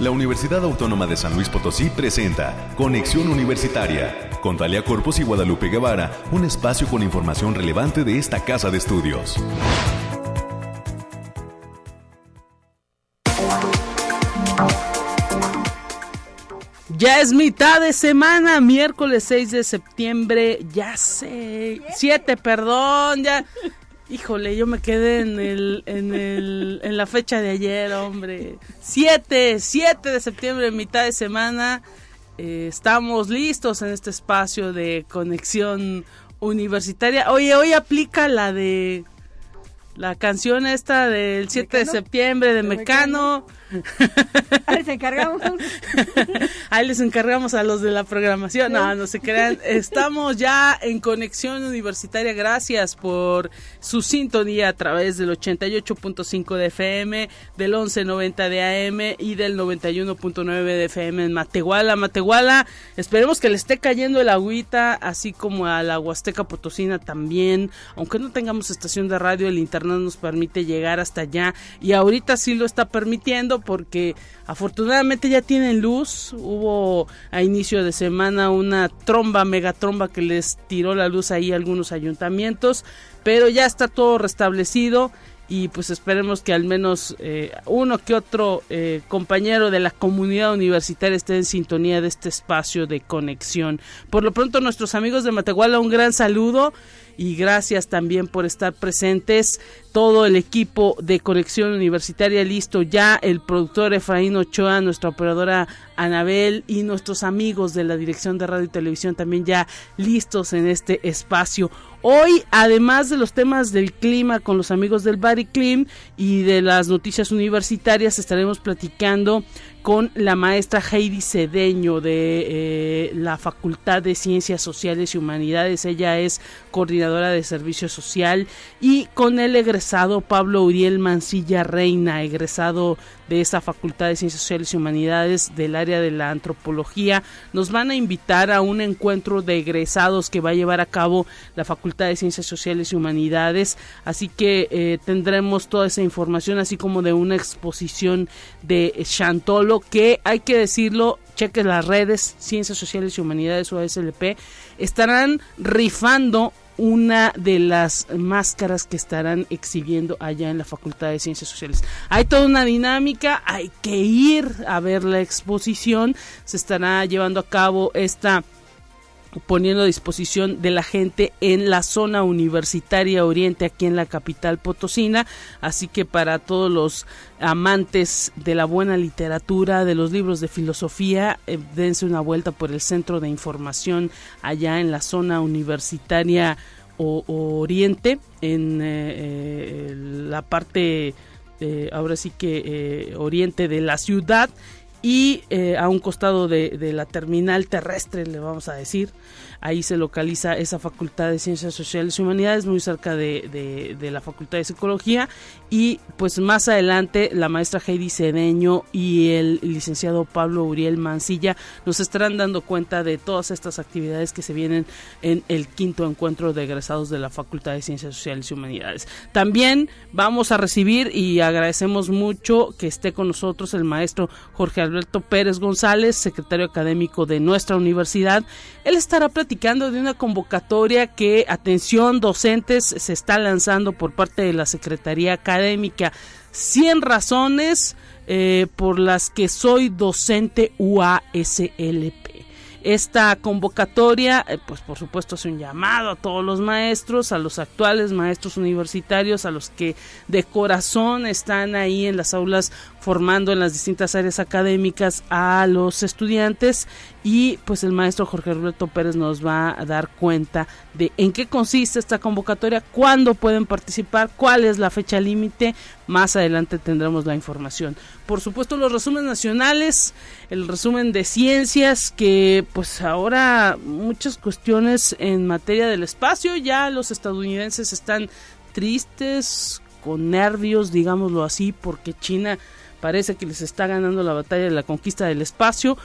la Universidad Autónoma de San Luis Potosí presenta Conexión Universitaria con Talia Corpus y Guadalupe Guevara, un espacio con información relevante de esta casa de estudios. Ya es mitad de semana, miércoles 6 de septiembre, ya sé, 7, perdón, ya Híjole, yo me quedé en el, en el, en la fecha de ayer, hombre. 7, 7 de septiembre, mitad de semana. Eh, estamos listos en este espacio de conexión universitaria. Oye, hoy aplica la de la canción esta del 7 de septiembre de, Mecano. Ahí les encargamos. Ahí les encargamos a los de la programación. No, no se crean. Estamos ya en conexión universitaria. Gracias por su sintonía a través del 88.5 de FM, del 11.90 de AM y del 91.9 de FM en Matehuala. Matehuala, esperemos que le esté cayendo el agüita, así como a la Huasteca Potosina también. Aunque no tengamos estación de radio, el internet nos permite llegar hasta allá. Y ahorita sí lo está permitiendo porque afortunadamente ya tienen luz. Hubo a inicio de semana una tromba, megatromba que les tiró la luz ahí a algunos ayuntamientos, pero ya está todo restablecido y pues esperemos que al menos eh, uno que otro eh, compañero de la comunidad universitaria esté en sintonía de este espacio de conexión. Por lo pronto nuestros amigos de Matehuala un gran saludo y gracias también por estar presentes. Todo el equipo de Conexión Universitaria listo ya, el productor Efraín Ochoa, nuestra operadora Anabel y nuestros amigos de la Dirección de Radio y Televisión también ya listos en este espacio. Hoy, además de los temas del clima con los amigos del Clean y de las noticias universitarias, estaremos platicando con la maestra Heidi Cedeño de eh, la Facultad de Ciencias Sociales y Humanidades. Ella es coordinadora de Servicio Social y con el egresado Pablo Uriel Mancilla Reina, egresado de esa Facultad de Ciencias Sociales y Humanidades del área de la antropología. Nos van a invitar a un encuentro de egresados que va a llevar a cabo la Facultad de Ciencias Sociales y Humanidades. Así que eh, tendremos toda esa información, así como de una exposición de Chantolo, que hay que decirlo, cheque las redes, Ciencias Sociales y Humanidades o ASLP, estarán rifando una de las máscaras que estarán exhibiendo allá en la Facultad de Ciencias Sociales. Hay toda una dinámica, hay que ir a ver la exposición, se estará llevando a cabo esta poniendo a disposición de la gente en la zona universitaria oriente aquí en la capital potosina. Así que para todos los amantes de la buena literatura de los libros de filosofía eh, dense una vuelta por el centro de información allá en la zona universitaria o, oriente en eh, eh, la parte ahora sí que oriente de la ciudad y eh, a un costado de, de, la terminal terrestre, le vamos a decir, Ahí se localiza esa Facultad de Ciencias Sociales y Humanidades, muy cerca de, de, la Facultad de Psicología. Y pues más adelante la maestra Heidi Cedeño y el licenciado Pablo Uriel Mancilla nos estarán dando cuenta de todas estas actividades que se vienen en el quinto encuentro de egresados de la Facultad de Ciencias Sociales y Humanidades. También vamos a recibir y agradecemos mucho que esté con nosotros el maestro Jorge Alberto Pérez González, secretario académico de nuestra universidad. Él estará platicando de una convocatoria que, atención, docentes se está lanzando por parte de la Secretaría Académica. 100 razones eh, por las que soy docente UASLP. Esta convocatoria, eh, pues por supuesto es un llamado a todos los maestros, a los actuales maestros universitarios, a los que de corazón están ahí en las aulas formando en las distintas áreas académicas a los estudiantes y pues el maestro Jorge Roberto Pérez nos va a dar cuenta de en qué consiste esta convocatoria, cuándo pueden participar, cuál es la fecha límite, más adelante tendremos la información. Por supuesto los resúmenes nacionales, el resumen de ciencias que pues ahora muchas cuestiones en materia del espacio, ya los estadounidenses están tristes, con nervios, digámoslo así, porque China parece que les está ganando la batalla de la conquista del espacio.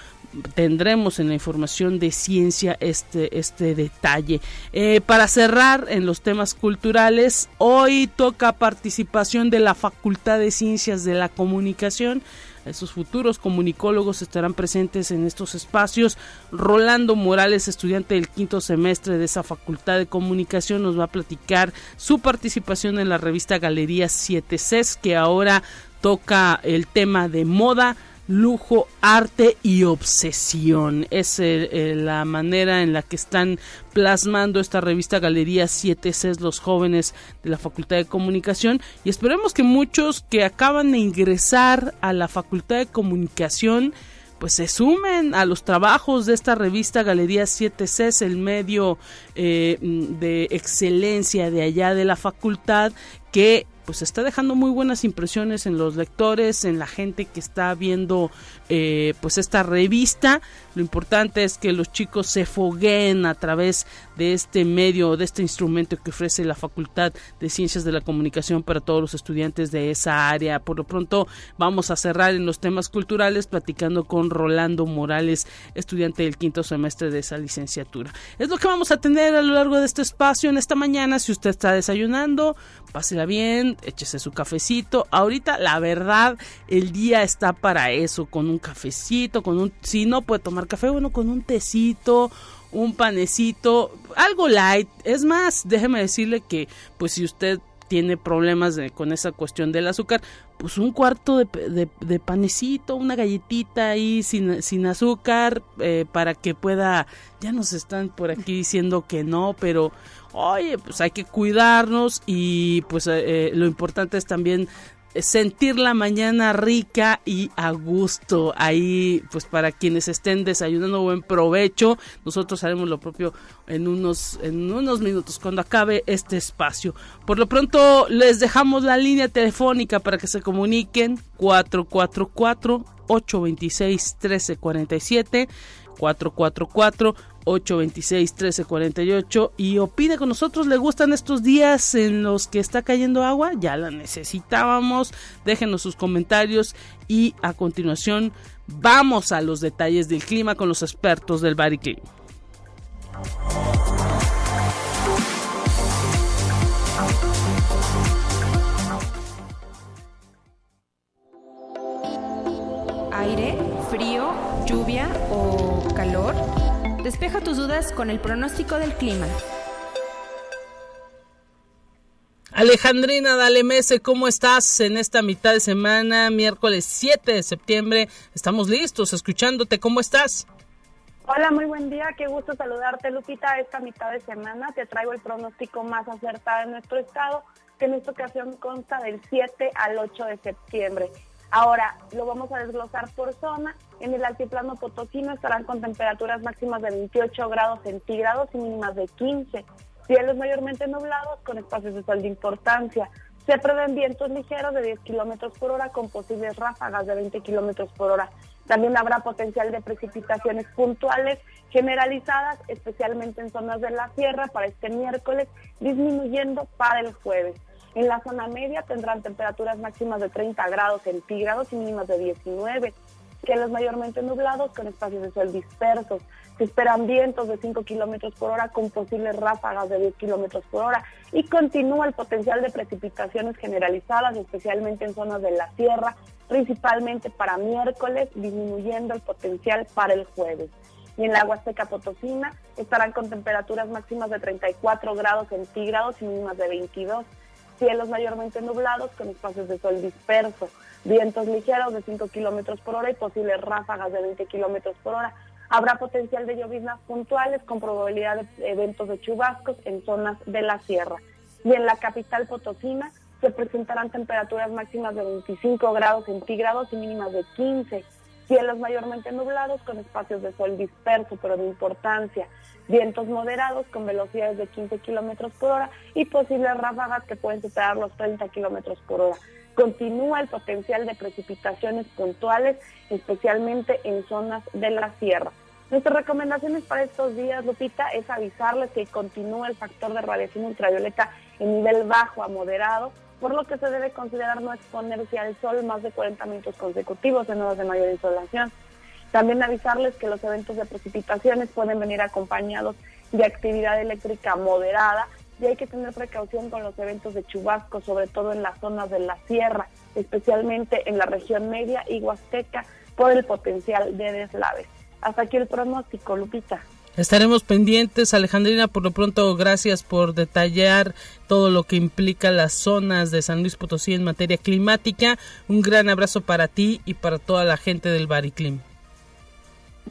tendremos en la información de ciencia este, este detalle. Eh, para cerrar en los temas culturales, hoy toca participación de la Facultad de Ciencias de la Comunicación. Esos futuros comunicólogos estarán presentes en estos espacios. Rolando Morales, estudiante del quinto semestre de esa Facultad de Comunicación, nos va a platicar su participación en la revista Galería 7 CES, que ahora toca el tema de moda lujo, arte y obsesión. Es la manera en la que están plasmando esta revista Galería 7C los jóvenes de la Facultad de Comunicación y esperemos que muchos que acaban de ingresar a la Facultad de Comunicación pues se sumen a los trabajos de esta revista Galería 7C, el medio eh, de excelencia de allá de la facultad que pues está dejando muy buenas impresiones en los lectores, en la gente que está viendo eh, pues esta revista. Lo importante es que los chicos se fogueen a través de este medio, de este instrumento que ofrece la Facultad de Ciencias de la Comunicación para todos los estudiantes de esa área. Por lo pronto vamos a cerrar en los temas culturales platicando con Rolando Morales, estudiante del quinto semestre de esa licenciatura. Es lo que vamos a tener a lo largo de este espacio en esta mañana. Si usted está desayunando, pásela bien, échese su cafecito. Ahorita, la verdad, el día está para eso, con un cafecito, con un... Si no puede tomar café, bueno, con un tecito, un panecito, algo light. Es más, déjeme decirle que, pues si usted tiene problemas con esa cuestión del azúcar, pues un cuarto de, panecito, una galletita ahí sin, sin azúcar, eh, para que pueda, ya nos están por aquí diciendo que no, pero oye, pues hay que cuidarnos y pues eh, lo importante es también sentir la mañana rica y a gusto. Ahí, pues para quienes estén desayunando, buen provecho. Nosotros haremos lo propio en unos, en unos minutos cuando acabe este espacio. Por lo pronto, les dejamos la línea telefónica para que se comuniquen 444 826 1347 444 826-1348 y opine con nosotros. ¿Le gustan estos días en los que está cayendo agua? Ya la necesitábamos. Déjenos sus comentarios y a continuación vamos a los detalles del clima con los expertos del Bariclim. Despeja tus dudas con el pronóstico del clima. Alejandrina Dalemese, ¿cómo estás en esta mitad de semana, miércoles 7 de septiembre? Estamos listos, escuchándote, ¿cómo estás? Hola, muy buen día, qué gusto saludarte, Lupita. Esta mitad de semana te traigo el pronóstico más acertado en nuestro estado, que en esta ocasión consta del 7 al 8 de septiembre. Ahora, lo vamos a desglosar por zona. En el altiplano potosino estarán con temperaturas máximas de 28 grados centígrados y mínimas de 15. Cielos mayormente nublados con espacios de sol de importancia. Se prevén vientos ligeros de 10 kilómetros por hora con posibles ráfagas de 20 kilómetros por hora. También habrá potencial de precipitaciones puntuales generalizadas, especialmente en zonas de la sierra para este miércoles, disminuyendo para el jueves. En la zona media tendrán temperaturas máximas de 30 grados centígrados y mínimas de 19. Cielos mayormente nublados con espacios de sol dispersos. Se esperan vientos de 5 kilómetros por hora con posibles ráfagas de 10 kilómetros por hora y continúa el potencial de precipitaciones generalizadas, especialmente en zonas de la sierra, principalmente para miércoles, disminuyendo el potencial para el jueves. Y en la Huasteca Potosina estarán con temperaturas máximas de 34 grados centígrados y mínimas de 22 cielos mayormente nublados con espacios de sol disperso, vientos ligeros de 5 kilómetros por hora y posibles ráfagas de 20 kilómetros por hora. Habrá potencial de lloviznas puntuales con probabilidad de eventos de chubascos en zonas de la sierra. Y en la capital potosina se presentarán temperaturas máximas de 25 grados centígrados y mínimas de 15 cielos mayormente nublados con espacios de sol disperso pero de importancia, vientos moderados con velocidades de 15 kilómetros por hora y posibles ráfagas que pueden superar los 30 kilómetros por hora. Continúa el potencial de precipitaciones puntuales, especialmente en zonas de la sierra. Nuestras recomendaciones para estos días, Lupita, es avisarles que continúa el factor de radiación ultravioleta en nivel bajo a moderado por lo que se debe considerar no exponerse al sol más de 40 minutos consecutivos en horas de mayor insolación. También avisarles que los eventos de precipitaciones pueden venir acompañados de actividad eléctrica moderada y hay que tener precaución con los eventos de chubasco, sobre todo en las zonas de la sierra, especialmente en la región media y huasteca, por el potencial de deslaves. Hasta aquí el pronóstico, Lupita. Estaremos pendientes, Alejandrina, por lo pronto gracias por detallar todo lo que implica las zonas de San Luis Potosí en materia climática. Un gran abrazo para ti y para toda la gente del Bariclim.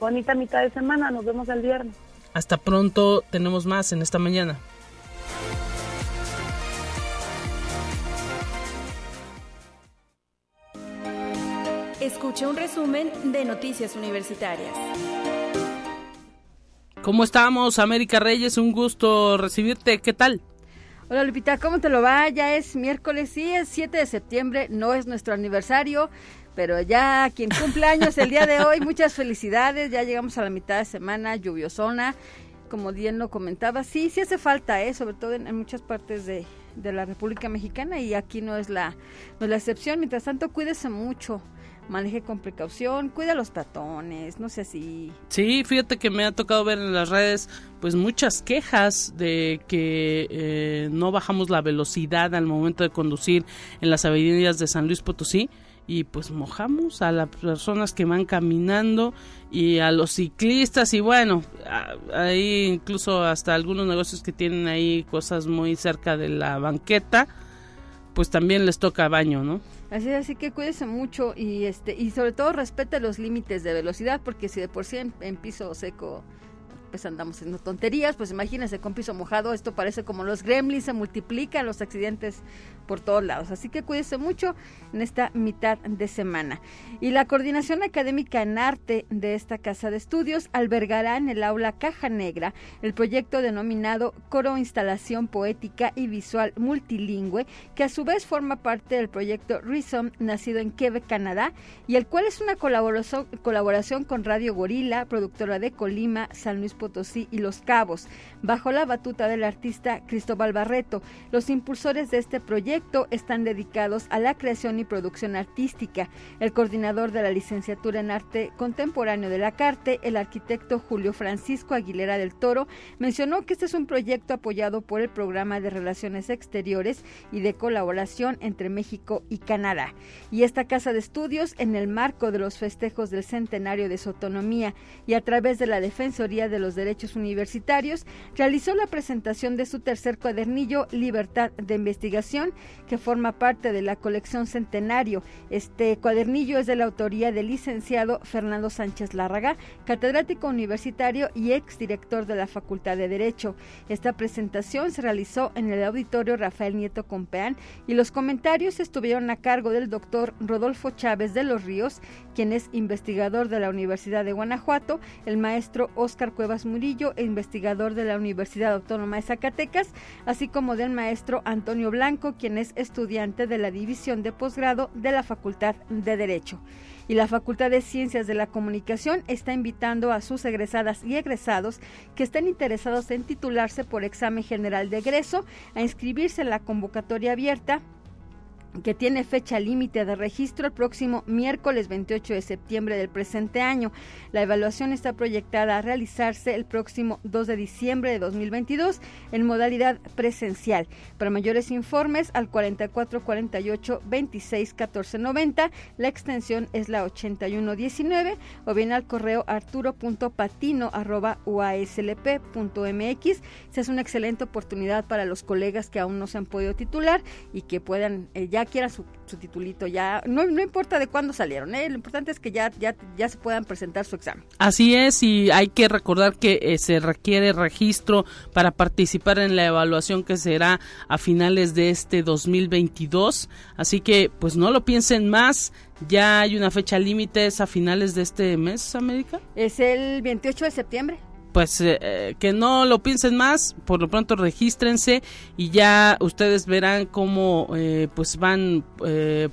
Bonita mitad de semana, nos vemos el viernes. Hasta pronto, tenemos más en esta mañana. Escucha un resumen de Noticias Universitarias. ¿Cómo estamos, América Reyes? Un gusto recibirte. ¿Qué tal? Hola Lupita, ¿cómo te lo va? Ya es miércoles, sí, es 7 de septiembre, no es nuestro aniversario, pero ya quien cumple años el día de hoy, muchas felicidades, ya llegamos a la mitad de semana lluviosona, como bien lo comentaba, sí, sí hace falta, ¿eh? sobre todo en, muchas partes de, de, la República Mexicana y aquí no es, la, no es la excepción, mientras tanto cuídese mucho, maneje con precaución, cuida los tatones, no sé si... Sí, fíjate que me ha tocado ver en las redes pues muchas quejas de que eh, no bajamos la velocidad al momento de conducir en las avenidas de San Luis Potosí y pues mojamos a las personas que van caminando y a los ciclistas y bueno, hay incluso hasta algunos negocios que tienen ahí cosas muy cerca de la banqueta, pues también les toca baño, ¿no? Así así que cuídese mucho y este y sobre todo respete los límites de velocidad porque si de por sí en, piso seco pues andamos haciendo tonterías, pues imagínense con piso mojado, esto parece como los gremlins, se multiplican los accidentes por todos lados. Así que cuídese mucho en esta mitad de semana. Y la coordinación académica en arte de esta casa de estudios albergará en el aula Caja Negra el proyecto denominado Coro Instalación Poética y Visual Multilingüe, que a su vez forma parte del proyecto Rhythm, nacido en Quebec, Canadá, y el cual es una colaboración con Radio Gorila, productora de Colima, San Luis Potosí y Los Cabos, bajo la batuta del artista Cristóbal Barreto. Los impulsores de este proyecto están dedicados a la creación y producción artística. El coordinador de la licenciatura en arte contemporáneo de la CARTE, el arquitecto Julio Francisco Aguilera del Toro, mencionó que este es un proyecto apoyado por el Programa de Relaciones Exteriores y de Colaboración entre México y Canadá. Y esta casa de estudios, en el marco de los festejos del centenario de su autonomía y a través de la Defensoría de los Derechos Universitarios, realizó la presentación de su tercer cuadernillo Libertad de Investigación, que forma parte de la colección Centenario. Este cuadernillo es de la autoría del licenciado Fernando Sánchez Lárraga, catedrático universitario y exdirector de la Facultad de Derecho. Esta presentación se realizó en el auditorio Rafael Nieto Compeán y los comentarios estuvieron a cargo del doctor Rodolfo Chávez de los Ríos, quien es investigador de la Universidad de Guanajuato, el maestro Óscar Cuevas Murillo, investigador de la Universidad Autónoma de Zacatecas, así como del maestro Antonio Blanco, quien es estudiante de la División de Posgrado de la Facultad de Derecho. Y la Facultad de Ciencias de la Comunicación está invitando a sus egresadas y egresados que estén interesados en titularse por examen general de egreso a inscribirse en la convocatoria abierta que tiene fecha límite de registro el próximo miércoles 28 de septiembre del presente año. La evaluación está proyectada a realizarse el próximo 2 de diciembre de 2022 en modalidad presencial. Para mayores informes al 4448 26 14 90, la extensión es la 8119 o bien al correo arturo.patino@uaslp.mx. Se es una excelente oportunidad para los colegas que aún no se han podido titular y que puedan eh, ya quiera su, titulito, ya no, no importa de cuándo salieron, ¿eh? lo importante es que ya, ya, ya se puedan presentar su examen. Así es, y hay que recordar que eh, se requiere registro para participar en la evaluación que será a finales de este 2022, así que pues no lo piensen más, ya hay una fecha límite, es a finales de este mes, América. Es el 28 de septiembre pues eh, eh, que no lo piensen más, por lo pronto regístrense y ya ustedes verán cómo eh, pues van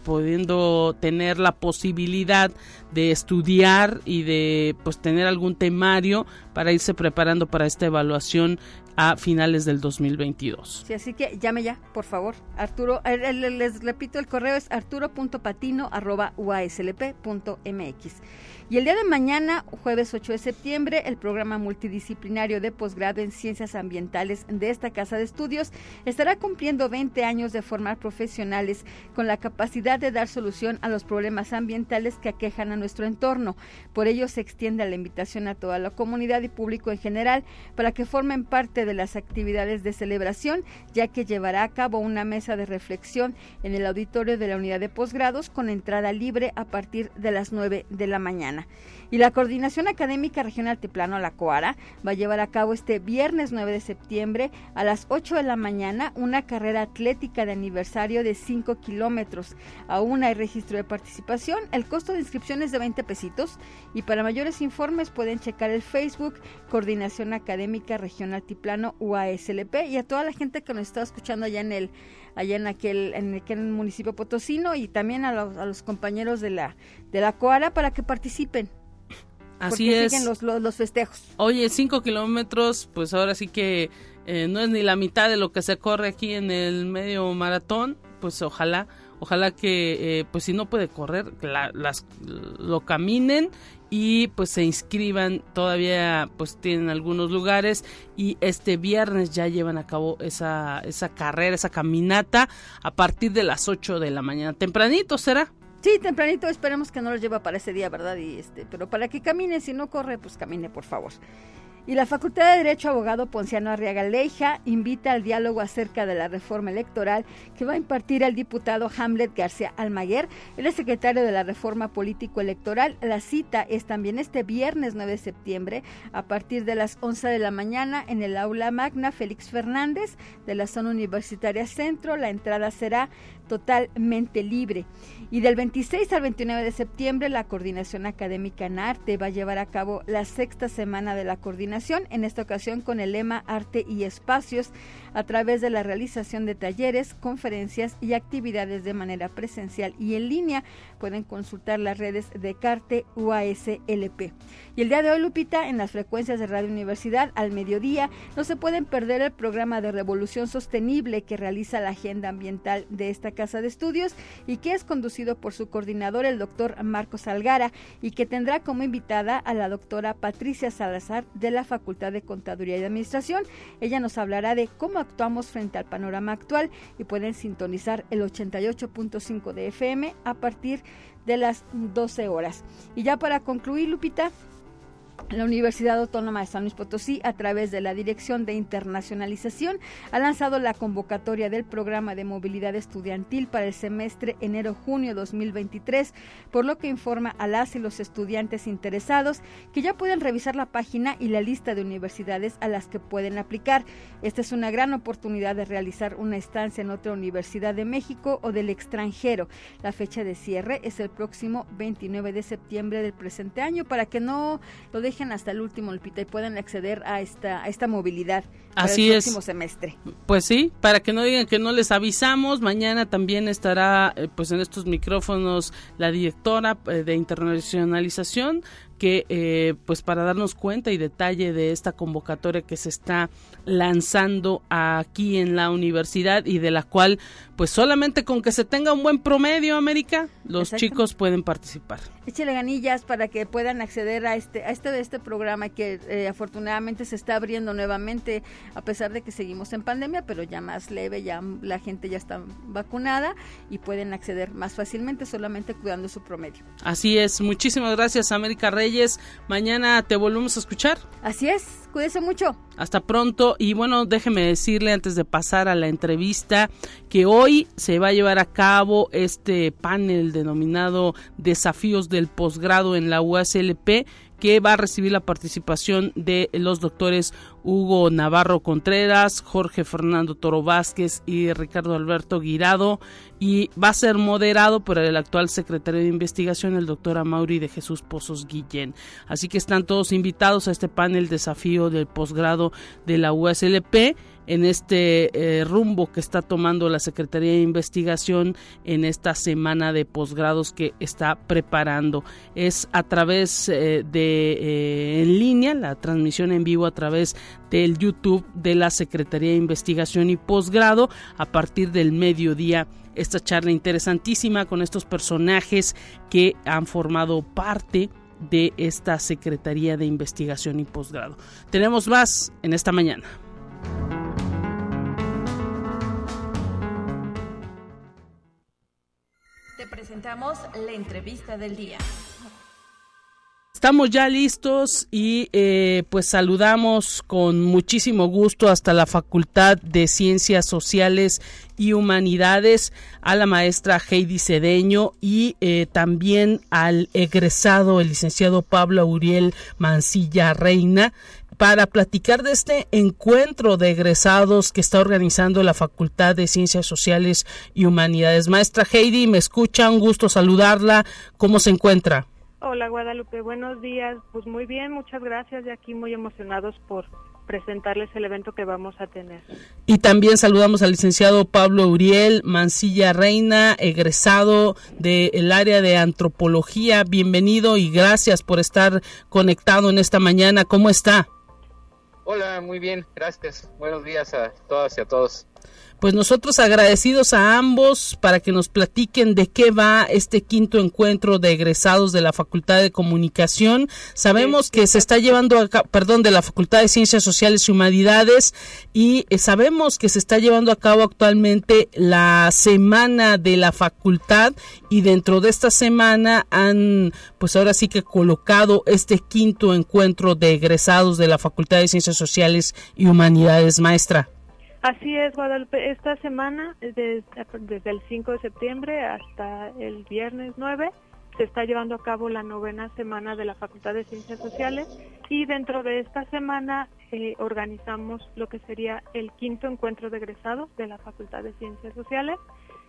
pudiendo tener la posibilidad de estudiar y de pues tener algún temario para irse preparando para esta evaluación a finales del 2022. Sí, así que llame ya, por favor. Arturo, les repito, el correo es arturo.patino.uaslp.mx. Y el día de mañana, jueves 8 de septiembre, el programa multidisciplinario de posgrado en ciencias ambientales de esta casa de estudios estará cumpliendo 20 años de formar profesionales con la capacidad de dar solución a los problemas ambientales que aquejan a nuestro entorno. Por ello se extiende la invitación a toda la comunidad y público en general para que formen parte de las actividades de celebración, ya que llevará a cabo una mesa de reflexión en el auditorio de la unidad de posgrados con entrada libre a partir de las 9 de la mañana. Y la Coordinación Académica Regional Tiplano, la COARA, va a llevar a cabo este viernes 9 de septiembre a las 8 de la mañana una carrera atlética de aniversario de 5 kilómetros. Aún hay registro de participación. El costo de inscripción es de 20 pesitos. Y para mayores informes pueden checar el Facebook Coordinación Académica Regional Tiplano UASLP y a toda la gente que nos está escuchando allá en el allá en aquel en aquel municipio potosino y también a los, a los compañeros de la de la COARA para que participen Así es. Siguen los, los, festejos. Oye, cinco kilómetros, pues ahora sí que eh, no es ni la mitad de lo que se corre aquí en el medio maratón. Pues ojalá, ojalá que, eh, pues si no puede correr, las lo caminen y pues se inscriban. Todavía, pues tienen algunos lugares y este viernes ya llevan a cabo esa, esa carrera, esa caminata a partir de las 8 de la mañana. Tempranito será. Sí, tempranito, esperemos que no lo lleva para ese día, ¿verdad? Y este, pero para que camine, si no corre, pues camine, por favor. Y la Facultad de Derecho Abogado Ponciano Arriaga Leija invita al diálogo acerca de la reforma electoral que va a impartir el diputado Hamlet García Almaguer, el secretario de la Reforma Político Electoral. La cita es también este viernes 9 de septiembre a partir de las 11 de la mañana en el aula magna Félix Fernández de la zona universitaria Centro. La entrada será totalmente libre. Y del 26 al 29 de septiembre, la Coordinación Académica en Arte va a llevar a cabo la sexta semana de la coordinación, en esta ocasión con el lema Arte y Espacios, a través de la realización de talleres, conferencias y actividades de manera presencial y en línea. Pueden consultar las redes de Carte UASLP. Y el día de hoy, Lupita, en las frecuencias de Radio Universidad, al mediodía, no se pueden perder el programa de Revolución Sostenible que realiza la Agenda Ambiental de esta Casa de Estudios y que es conducido por su coordinador, el doctor Marcos Algara, y que tendrá como invitada a la doctora Patricia Salazar de la Facultad de Contaduría y Administración. Ella nos hablará de cómo actuamos frente al panorama actual y pueden sintonizar el 88.5 de FM a partir de las 12 horas. Y ya para concluir, Lupita, la Universidad Autónoma de San Luis Potosí, a través de la Dirección de Internacionalización, ha lanzado la convocatoria del programa de movilidad estudiantil para el semestre enero-junio 2023, por lo que informa a las y los estudiantes interesados que ya pueden revisar la página y la lista de universidades a las que pueden aplicar. Esta es una gran oportunidad de realizar una estancia en otra universidad de México o del extranjero. La fecha de cierre es el próximo 29 de septiembre del presente año para que no lo dejen hasta el último, Lupita, y puedan acceder a esta, a esta movilidad Así el próximo semestre. Pues sí, para que no digan que no les avisamos, mañana también estará eh, pues en estos micrófonos la directora eh, de internacionalización que eh, pues para darnos cuenta y detalle de esta convocatoria que se está lanzando aquí en la universidad y de la cual pues solamente con que se tenga un buen promedio América los chicos pueden participar. Échale ganillas para que puedan acceder a este a este este programa que eh, afortunadamente se está abriendo nuevamente a pesar de que seguimos en pandemia pero ya más leve ya la gente ya está vacunada y pueden acceder más fácilmente solamente cuidando su promedio. Así es. Muchísimas gracias América Reyes. Mañana te volvemos a escuchar. Así es, cuídese mucho. Hasta pronto y bueno, déjeme decirle antes de pasar a la entrevista que hoy se va a llevar a cabo este panel denominado Desafíos del posgrado en la UASLP que va a recibir la participación de los doctores Hugo Navarro Contreras, Jorge Fernando Toro Vázquez y Ricardo Alberto Guirado y va a ser moderado por el actual secretario de investigación, el doctor Amaury de Jesús Pozos Guillén. Así que están todos invitados a este panel desafío del posgrado de la USLP en este eh, rumbo que está tomando la Secretaría de Investigación en esta semana de posgrados que está preparando. Es a través eh, de eh, en línea, la transmisión en vivo a través del YouTube de la Secretaría de Investigación y Posgrado a partir del mediodía esta charla interesantísima con estos personajes que han formado parte de esta Secretaría de Investigación y Posgrado. Tenemos más en esta mañana. Presentamos la entrevista del día. Estamos ya listos y eh, pues saludamos con muchísimo gusto hasta la Facultad de Ciencias Sociales y Humanidades a la maestra Heidi Cedeño y eh, también al egresado, el licenciado Pablo Uriel Mancilla Reina para platicar de este encuentro de egresados que está organizando la Facultad de Ciencias Sociales y Humanidades. Maestra Heidi, me escucha, un gusto saludarla. ¿Cómo se encuentra? Hola Guadalupe, buenos días. Pues muy bien, muchas gracias. Y aquí muy emocionados por presentarles el evento que vamos a tener. Y también saludamos al licenciado Pablo Uriel Mancilla Reina, egresado del área de antropología. Bienvenido y gracias por estar conectado en esta mañana. ¿Cómo está? Hola, muy bien, gracias. Buenos días a todas y a todos pues nosotros agradecidos a ambos para que nos platiquen de qué va este quinto encuentro de egresados de la Facultad de Comunicación. Sabemos que se está llevando a cabo, perdón, de la Facultad de Ciencias Sociales y Humanidades y eh, sabemos que se está llevando a cabo actualmente la semana de la facultad y dentro de esta semana han pues ahora sí que colocado este quinto encuentro de egresados de la Facultad de Ciencias Sociales y Humanidades, maestra. Así es, Guadalupe. Esta semana, desde, el 5 de septiembre hasta el viernes 9, se está llevando a cabo la novena semana de la Facultad de Ciencias Sociales y dentro de esta semana eh, organizamos lo que sería el quinto encuentro de egresados de la Facultad de Ciencias Sociales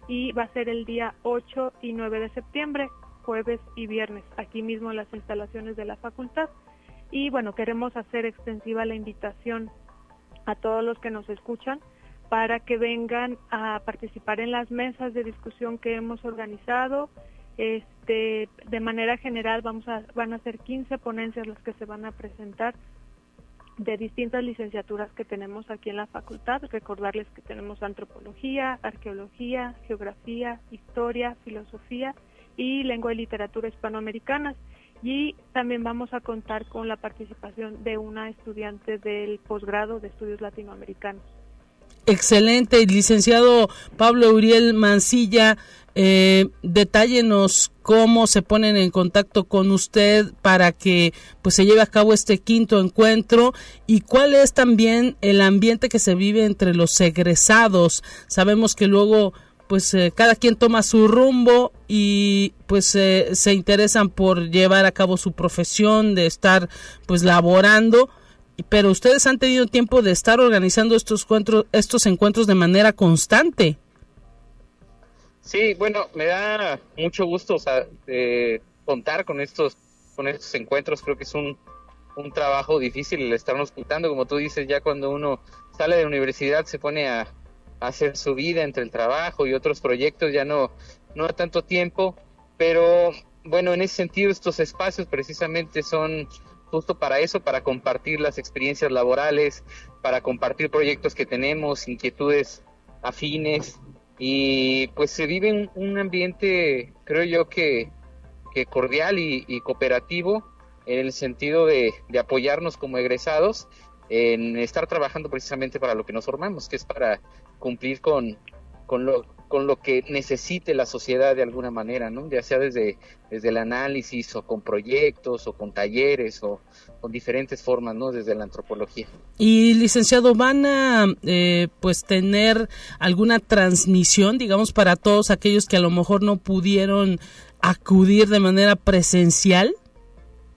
y va a ser el día 8 y 9 de septiembre, jueves y viernes, aquí mismo en las instalaciones de la facultad. Y bueno, queremos hacer extensiva la invitación a todos los que nos escuchan para que vengan a participar en las mesas de discusión que hemos organizado. Este, de manera general vamos a, van a ser 15 ponencias las que se van a presentar de distintas licenciaturas que tenemos aquí en la facultad. Recordarles que tenemos antropología, arqueología, geografía, historia, filosofía y lengua y literatura hispanoamericanas y también vamos a contar con la participación de una estudiante del posgrado de estudios latinoamericanos. Excelente, licenciado Pablo Uriel Mancilla, eh, detállenos cómo se ponen en contacto con usted para que pues se lleve a cabo este quinto encuentro y cuál es también el ambiente que se vive entre los egresados. Sabemos que luego pues eh, cada quien toma su rumbo y pues eh, se interesan por llevar a cabo su profesión, de estar pues laborando, pero ustedes han tenido tiempo de estar organizando estos encuentros, estos encuentros de manera constante. Sí, bueno, me da mucho gusto contar con estos con estos encuentros. Creo que es un, un trabajo difícil el estarnos ocultando, como tú dices, ya cuando uno sale de la universidad se pone a, hacer su vida entre el trabajo y otros proyectos, ya no, no tanto tiempo, pero bueno, en ese sentido estos espacios precisamente son justo para eso, para compartir las experiencias laborales, para compartir proyectos que tenemos, inquietudes afines. Y pues se vive un, un ambiente, creo yo que, cordial y, y, cooperativo en el sentido de apoyarnos como egresados en estar trabajando precisamente para lo que nos formamos, que es para cumplir con, con, lo, con lo que necesite la sociedad de alguna manera, ¿no? ya sea desde, desde el análisis o con proyectos o con talleres o con diferentes formas, ¿no? desde la antropología. Y licenciado, ¿van a eh, pues tener alguna transmisión, digamos, para todos aquellos que a lo mejor no pudieron acudir de manera presencial?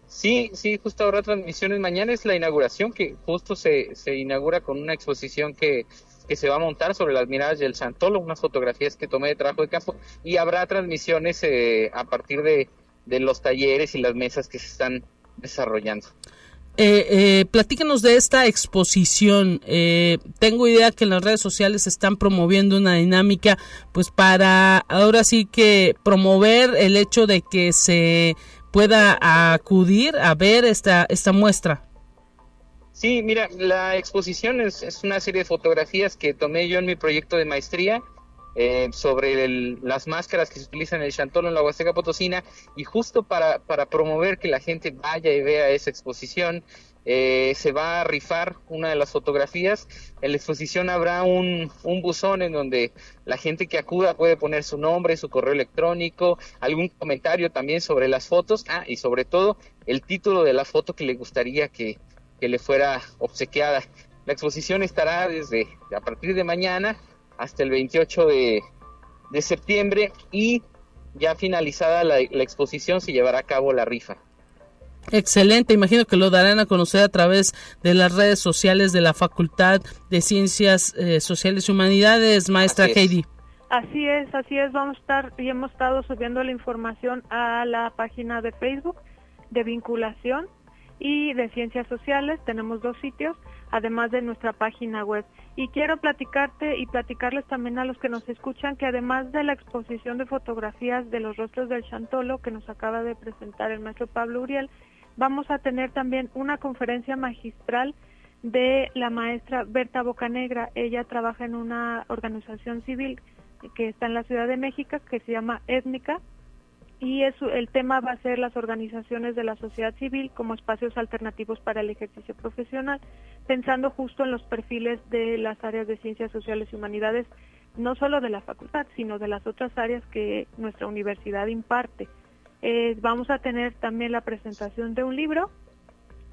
Sí, sí, justo ahora transmisiones. Mañana es la inauguración que justo se, se inaugura con una exposición que que se va a montar sobre las miradas del Santolo, unas fotografías que tomé de trabajo de campo, y habrá transmisiones eh, a partir de, los talleres y las mesas que se están desarrollando. Eh, eh, platícanos de esta exposición. Eh, tengo idea que en las redes sociales están promoviendo una dinámica, pues para ahora sí que promover el hecho de que se pueda acudir a ver esta, esta muestra. Sí, mira, la exposición es, es una serie de fotografías que tomé yo en mi proyecto de maestría eh, sobre las máscaras que se utilizan en el Chantolo en la Huasteca Potosina y justo para, para promover que la gente vaya y vea esa exposición eh, se va a rifar una de las fotografías. En la exposición habrá un, un, buzón en donde la gente que acuda puede poner su nombre, su correo electrónico, algún comentario también sobre las fotos, ah, y sobre todo el título de la foto que le gustaría que, que le fuera obsequiada. La exposición estará desde a partir de mañana hasta el 28 de, septiembre y ya finalizada la, exposición se llevará a cabo la rifa. Excelente, imagino que lo darán a conocer a través de las redes sociales de la Facultad de Ciencias eh, Sociales y Humanidades, maestra Heidi. Así es, así es, vamos a estar y hemos estado subiendo la información a la página de Facebook de vinculación y de ciencias sociales, tenemos dos sitios, además de nuestra página web. Y quiero platicarte y platicarles también a los que nos escuchan que además de la exposición de fotografías de los rostros del Chantolo que nos acaba de presentar el maestro Pablo Uriel, vamos a tener también una conferencia magistral de la maestra Berta Bocanegra. Ella trabaja en una organización civil que está en la Ciudad de México que se llama Étnica y el tema va a ser las organizaciones de la sociedad civil como espacios alternativos para el ejercicio profesional, pensando justo en los perfiles de las áreas de ciencias sociales y humanidades, no solo de la facultad, sino de las otras áreas que nuestra universidad imparte. Eh, vamos a tener también la presentación de un libro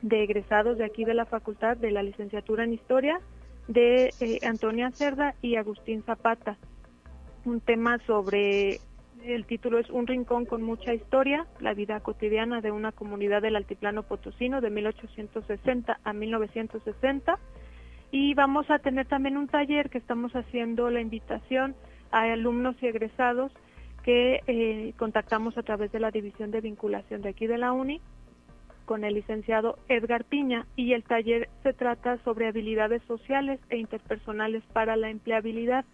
de egresados de aquí de la facultad de la licenciatura en historia de eh, Antonia Cerda y Agustín Zapata un tema sobre el título es Un rincón con mucha historia, la vida cotidiana de una comunidad del altiplano potosino de 1860 a 1960. Y vamos a tener también un taller que estamos haciendo la invitación a alumnos y egresados que eh, contactamos a través de la división de vinculación de aquí de la UNI con el licenciado Edgar Piña y el taller se trata sobre habilidades sociales e interpersonales para la empleabilidad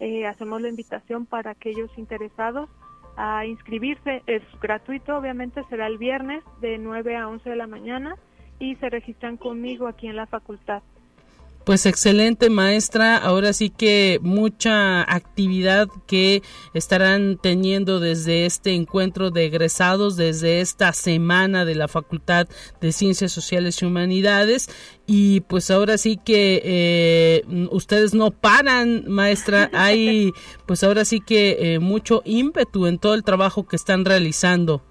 eh, hacemos la invitación para aquellos interesados a inscribirse. Es gratuito, obviamente será el viernes de 9 a 11 de la mañana y se registran conmigo aquí en la facultad. Pues excelente maestra, ahora sí que mucha actividad que estarán teniendo desde este encuentro de egresados, desde esta semana de la Facultad de Ciencias Sociales y Humanidades. Y pues ahora sí que eh, ustedes no paran maestra, hay pues ahora sí que eh, mucho ímpetu en todo el trabajo que están realizando.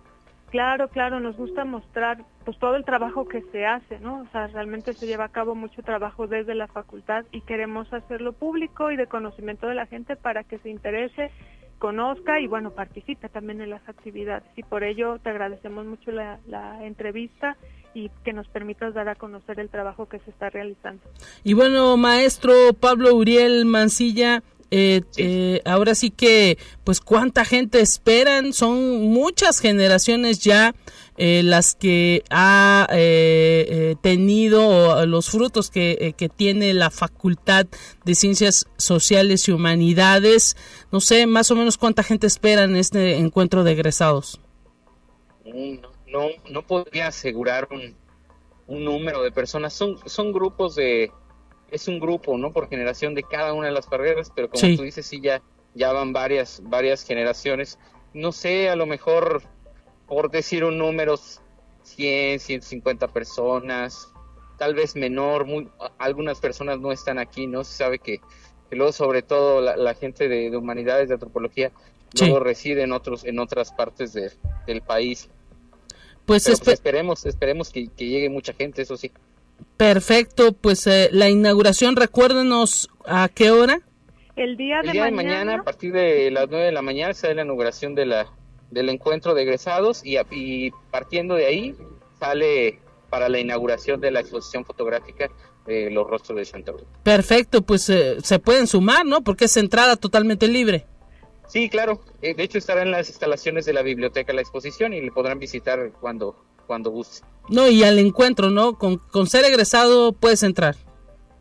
Claro, claro, nos gusta mostrar pues todo el trabajo que se hace, ¿no? O sea, realmente se lleva a cabo mucho trabajo desde la facultad y queremos hacerlo público y de conocimiento de la gente para que se interese, conozca y bueno, participe también en las actividades. Y por ello te agradecemos mucho la, la entrevista y que nos permitas dar a conocer el trabajo que se está realizando. Y bueno, maestro Pablo Uriel Mancilla, eh, eh, ahora sí que, pues, ¿cuánta gente esperan? Son muchas generaciones ya eh, las que ha tenido los frutos que, que, tiene la Facultad de Ciencias Sociales y Humanidades. No sé, más o menos cuánta gente espera en este encuentro de egresados. No, no, no podría asegurar un, un número de personas. Son, son grupos de es un grupo, ¿no? Por generación de cada una de las carreras, pero como tú dices, sí, ya, ya van varias, varias generaciones. No sé, a lo mejor, por decir un número, 100, 150 personas, tal vez menor, muy, algunas personas no están aquí, ¿no? Se sabe que, luego, sobre todo, la, gente de, humanidades, de antropología, luego reside en, otros, en otras partes del país. Pues, pues esperemos, esperemos que llegue mucha gente, eso sí. Perfecto, pues eh, la inauguración, recuérdenos a qué hora. El día de, mañana. a partir de las 9 de la mañana, sale la inauguración de la, del encuentro de egresados y, partiendo de ahí sale para la inauguración de la exposición fotográfica de los rostros de Chantal. Perfecto, pues eh, se pueden sumar, ¿no? Porque es entrada totalmente libre. Sí, claro. Eh, de hecho estará en las instalaciones de la biblioteca la exposición y le podrán visitar cuando, cuando guste. No, y al encuentro, ¿no? Con, con ser egresado puedes entrar.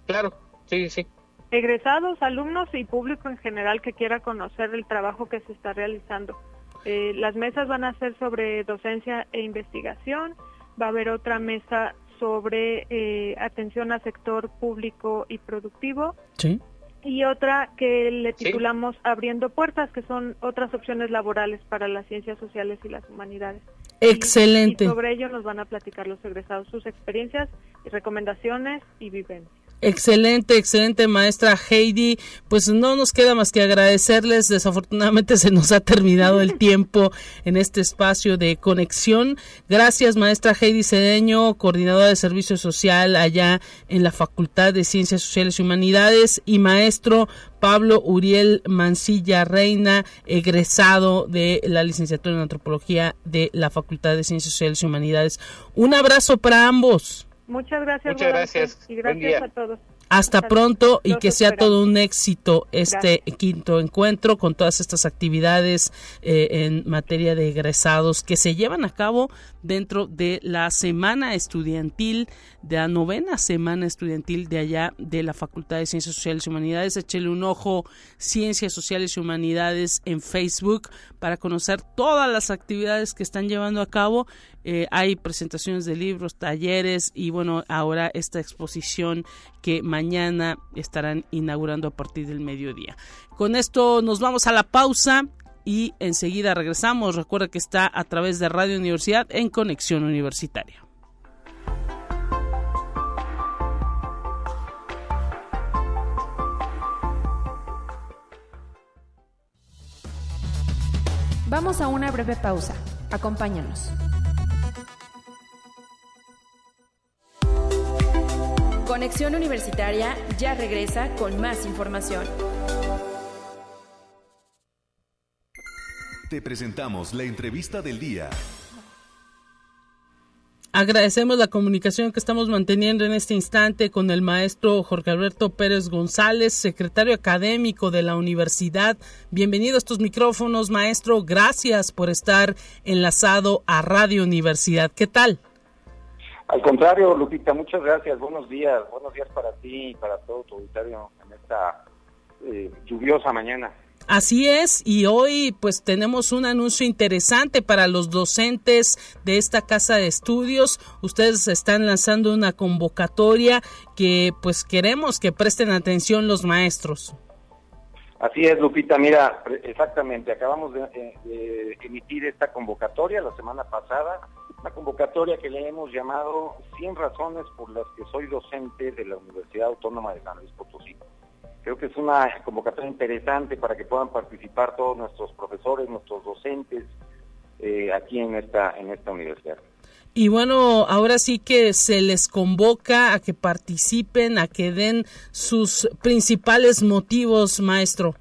Claro, sí, sí. Egresados, alumnos y público en general que quiera conocer el trabajo que se está realizando. Eh, las mesas van a ser sobre docencia e investigación, va a haber otra mesa sobre eh, atención al sector público y productivo. Sí. Y otra que le titulamos Abriendo Puertas, que son otras opciones laborales para las ciencias sociales y las humanidades. Excelente. Y, sobre ello nos van a platicar los egresados sus experiencias, recomendaciones y vivencias. Excelente, excelente maestra Heidi. Pues no nos queda más que agradecerles. Desafortunadamente se nos ha terminado el tiempo en este espacio de conexión. Gracias maestra Heidi Cedeño, coordinadora de servicio social allá en la Facultad de Ciencias Sociales y Humanidades y maestro Pablo Uriel Mancilla Reina, egresado de la licenciatura en antropología de la Facultad de Ciencias Sociales y Humanidades. Un abrazo para ambos. Muchas gracias. Muchas gracias. Y gracias a todos. Hasta pronto y que sea todo un éxito este quinto encuentro con todas estas actividades eh, en materia de egresados que se llevan a cabo dentro de la semana estudiantil, de la novena semana estudiantil de allá de la Facultad de Ciencias Sociales y Humanidades. Échele un ojo Ciencias Sociales y Humanidades en Facebook para conocer todas las actividades que están llevando a cabo. Eh, hay presentaciones de libros, talleres y bueno, ahora esta exposición que mañana estarán inaugurando a partir del mediodía. Con esto nos vamos a la pausa y enseguida regresamos. Recuerda que está a través de Radio Universidad en Conexión Universitaria. Vamos a una breve pausa. Acompáñanos. Conexión Universitaria ya regresa con más información. Te presentamos la entrevista del día. Agradecemos la comunicación que estamos manteniendo en este instante con el maestro Jorge Alberto Pérez González, secretario académico de la universidad. Bienvenido a estos micrófonos, maestro. Gracias por estar enlazado a Radio Universidad. ¿Qué tal? Al contrario, Lupita, muchas gracias. Buenos días. Buenos días para ti y para todo tu auditorio en esta eh, lluviosa mañana. Así es, y hoy pues tenemos un anuncio interesante para los docentes de esta casa de estudios. Ustedes están lanzando una convocatoria que pues queremos que presten atención los maestros. Así es, Lupita, mira, exactamente, acabamos de, de, emitir esta convocatoria la semana pasada, una convocatoria que le hemos llamado 100 razones por las que soy docente de la Universidad Autónoma de San Luis Potosí. Creo que es una convocatoria interesante para que puedan participar todos nuestros profesores, nuestros docentes eh, aquí en esta, en esta universidad. Y bueno, ahora sí que se les convoca a que participen, a que den sus principales motivos, maestro.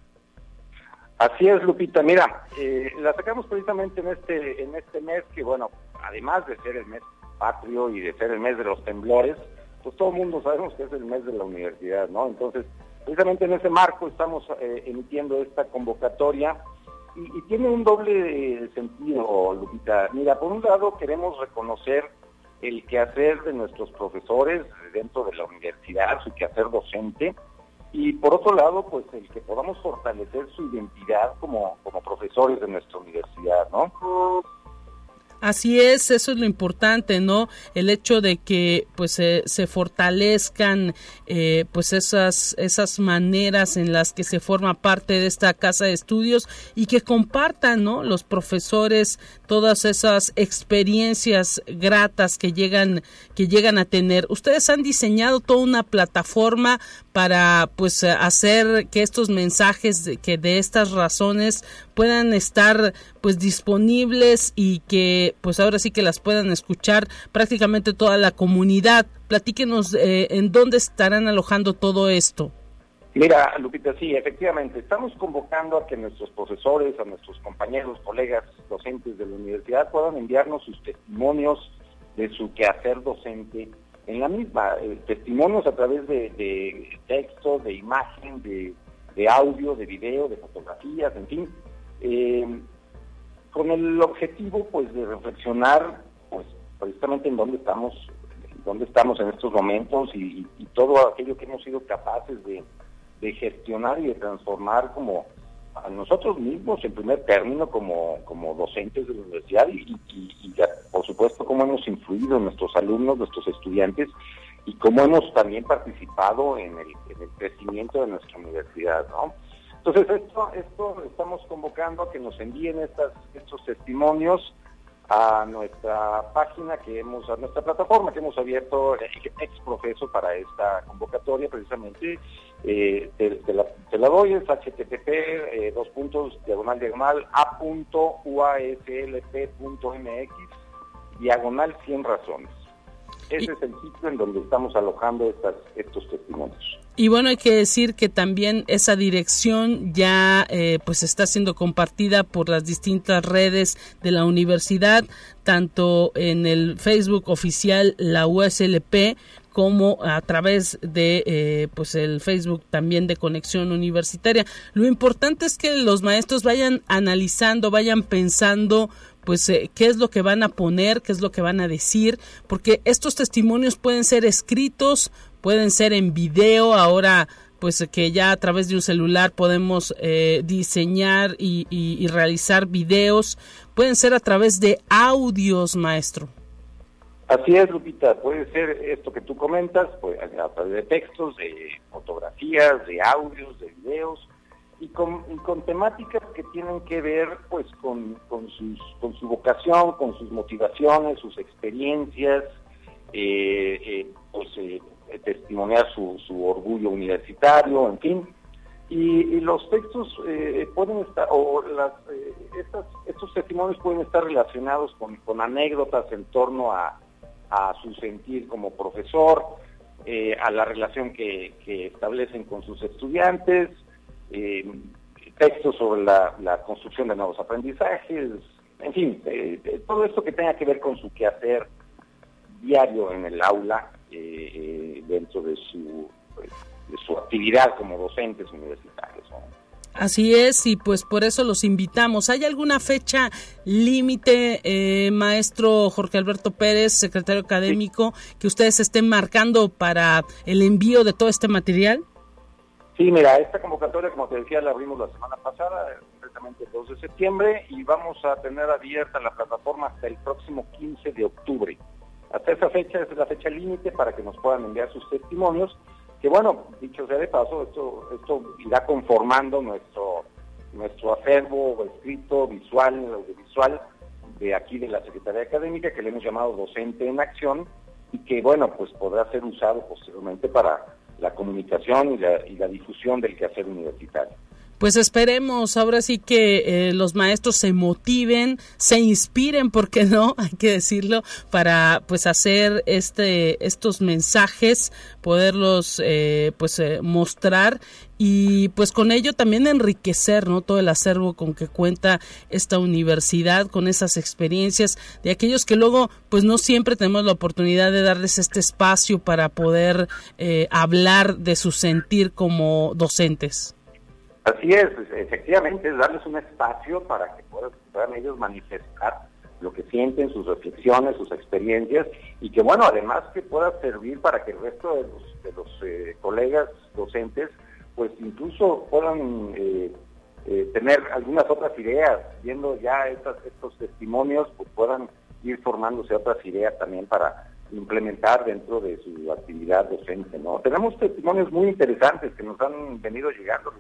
Así es, Lupita. Mira, eh, la sacamos precisamente en este, en este mes que, bueno, además de ser el mes patrio y de ser el mes de los temblores, pues todo el mundo sabemos que es el mes de la universidad, ¿no? Entonces, Precisamente en ese marco estamos eh, emitiendo esta convocatoria y, tiene un doble sentido, Lupita. Mira, por un lado queremos reconocer el quehacer de nuestros profesores dentro de la universidad, su quehacer docente, y por otro lado, pues el que podamos fortalecer su identidad como, como profesores de nuestra universidad, ¿no? Así es, eso es lo importante, ¿no? El hecho de que pues se fortalezcan eh, pues esas esas maneras en las que se forma parte de esta casa de estudios y que compartan, ¿no? Los profesores todas esas experiencias gratas que llegan que llegan a tener. Ustedes han diseñado toda una plataforma para pues hacer que estos mensajes de, que de estas razones puedan estar pues disponibles y que pues ahora sí que las puedan escuchar prácticamente toda la comunidad. Platíquenos eh, en dónde estarán alojando todo esto. Mira, Lupita, sí, efectivamente, estamos convocando a que nuestros profesores, a nuestros compañeros, colegas docentes de la universidad puedan enviarnos sus testimonios de su quehacer docente en la misma, eh, testimonios a través de, texto, de imagen, de, audio, de video, de fotografías, en fin, eh, con el objetivo pues de reflexionar pues precisamente en dónde estamos, dónde estamos en estos momentos y, todo aquello que hemos sido capaces de, gestionar y de transformar como, a nosotros mismos en primer término como, como docentes de la universidad y, por supuesto cómo hemos influido en nuestros alumnos, nuestros estudiantes y cómo hemos también participado en el, en el crecimiento de nuestra universidad, ¿no? Entonces esto, esto estamos convocando a que nos envíen estos testimonios a nuestra página que hemos, a nuestra plataforma que hemos abierto ex profeso para esta convocatoria precisamente. Eh, te, la, doy, es http eh, dos puntos diagonal diagonal a punto mx diagonal 100 razones. Ese es el sitio en donde estamos alojando estas, estos testimonios. Y bueno, hay que decir que también esa dirección ya eh, pues está siendo compartida por las distintas redes de la universidad, tanto en el Facebook oficial la USLP como a través de eh, pues el Facebook también de conexión universitaria. Lo importante es que los maestros vayan analizando, vayan pensando pues eh, qué es lo que van a poner, qué es lo que van a decir, porque estos testimonios pueden ser escritos, pueden ser en video, ahora pues que ya a través de un celular podemos eh, diseñar y, realizar videos, pueden ser a través de audios, maestro. Así es, Lupita, puede ser esto que tú comentas, pues, a través de textos, de fotografías, de audios, de videos, y con, con temáticas que tienen que ver pues con, con, sus, con su vocación, con sus motivaciones, sus experiencias, eh, eh, pues eh, testimoniar su, su orgullo universitario, en fin. Y, los textos pueden estar, o las, estas, estos testimonios pueden estar relacionados con, con anécdotas en torno a, a su sentir como profesor, a la relación que, establecen con sus estudiantes, eh, textos sobre la, construcción de nuevos aprendizajes, en fin, eh, eh, todo esto que tenga que ver con su quehacer diario en el aula eh, dentro de su, de su actividad como docentes universitarios. Así es, y pues por eso los invitamos. ¿Hay alguna fecha límite, maestro Jorge Alberto Pérez, secretario académico, que ustedes estén marcando para el envío de todo este material? Sí, mira, esta convocatoria, como te decía, la abrimos la semana pasada, concretamente el 2 de septiembre, y vamos a tener abierta la plataforma hasta el próximo 15 de octubre. Hasta esa fecha, esa es la fecha límite para que nos puedan enviar sus testimonios, que bueno, dicho sea de paso, esto, esto irá conformando nuestro, nuestro acervo escrito, visual, audiovisual, de aquí de la Secretaría Académica, que le hemos llamado Docente en Acción, y que bueno, pues podrá ser usado posteriormente para la comunicación y la, y la difusión del quehacer universitario. Pues esperemos ahora sí que eh, los maestros se motiven, se inspiren, porque no, hay que decirlo, para pues hacer este estos mensajes, poderlos eh, pues eh, mostrar y pues con ello también enriquecer no todo el acervo con que cuenta esta universidad con esas experiencias de aquellos que luego pues no siempre tenemos la oportunidad de darles este espacio para poder eh, hablar de su sentir como docentes así es efectivamente es darles un espacio para que puedan, ellos manifestar lo que sienten, sus reflexiones, sus experiencias, y que bueno, además que pueda servir para que el resto de los, de los eh, colegas docentes pues incluso puedan eh, eh, tener algunas otras ideas, viendo ya estas, estos testimonios, pues puedan ir formándose otras ideas también para implementar dentro de su actividad docente, ¿no? Tenemos testimonios muy interesantes que nos han venido llegando,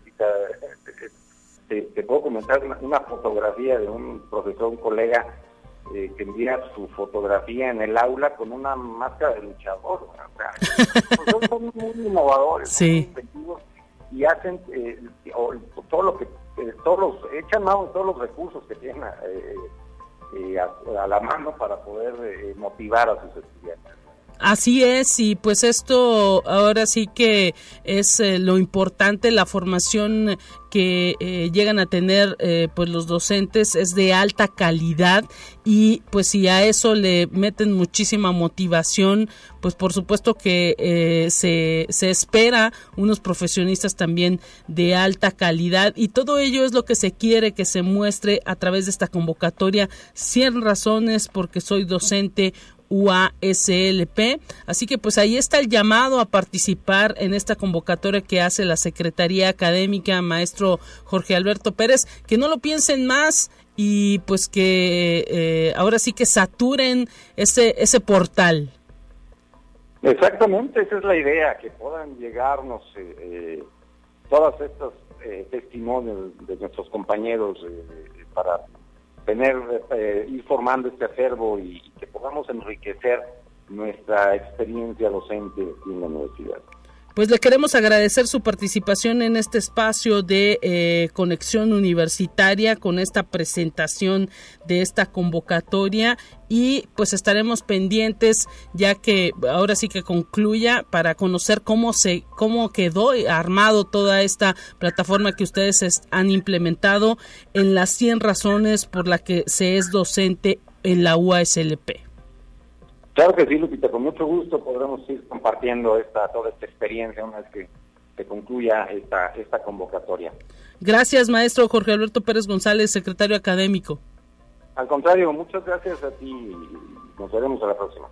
te, te, puedo comentar una, fotografía de un profesor, un colega eh, que envía su fotografía en el aula con una máscara de luchador, o sea, son muy innovadores, sí y hacen eh, todo lo que eh, todos los echan mano todos los recursos que tienen eh, a, la mano para poder motivar a sus estudiantes. Así es, y pues esto ahora sí que es lo importante, la formación que eh, llegan a tener eh, pues los docentes es de alta calidad y pues si a eso le meten muchísima motivación pues por supuesto que eh, se, se espera unos profesionistas también de alta calidad y todo ello es lo que se quiere que se muestre a través de esta convocatoria. 100 razones porque soy docente UASLP. Así que pues ahí está el llamado a participar en esta convocatoria que hace la Secretaría Académica, maestro Jorge Alberto Pérez, que no lo piensen más y pues que eh, ahora sí que saturen ese, ese portal. Exactamente, esa es la idea, que puedan llegarnos eh, eh todas estas eh, testimonios de nuestros compañeros para tener, ir formando este acervo y, que podamos enriquecer nuestra experiencia docente en la universidad. Pues le queremos agradecer su participación en este espacio de eh, conexión universitaria con esta presentación de esta convocatoria y pues estaremos pendientes ya que ahora sí que concluya para conocer cómo se cómo quedó armado toda esta plataforma que ustedes han implementado en las 100 razones por las que se es docente en la UASLP. Claro que sí, Lupita, con mucho gusto podremos ir compartiendo esta, toda esta experiencia una vez que se concluya esta, esta convocatoria. Gracias, maestro Jorge Alberto Pérez González, secretario académico. Al contrario, muchas gracias a ti. Nos veremos a la próxima.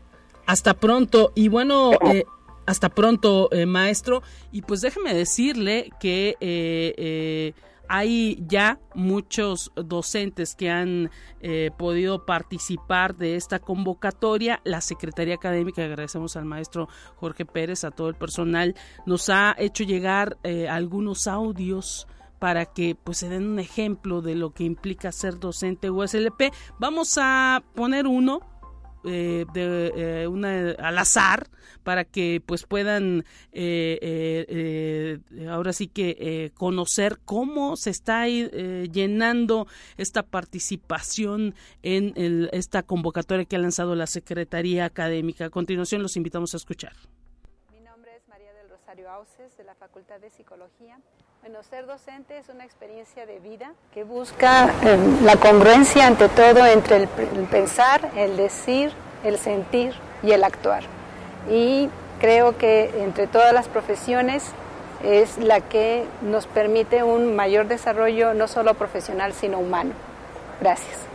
Hasta pronto. Y bueno, eh, hasta pronto, eh, maestro. Y pues déjeme decirle que eh, eh hay ya muchos docentes que han eh, podido participar de esta convocatoria. La Secretaría Académica, agradecemos al maestro Jorge Pérez, a todo el personal, nos ha hecho llegar eh, algunos audios para que pues se den un ejemplo de lo que implica ser docente USLP. Vamos a poner uno eh, de eh, una al azar para que pues puedan eh, ahora sí que conocer cómo se está llenando esta participación en esta convocatoria que ha lanzado la Secretaría Académica. A continuación los invitamos a escuchar. Mi nombre es María del Rosario Auces de la Facultad de Psicología. Bueno, ser docente es una experiencia de vida que busca em, la congruencia ante todo entre el, pensar, el decir, el sentir y el actuar. Y creo que entre todas las profesiones es la que nos permite un mayor desarrollo no solo profesional, sino humano. Gracias.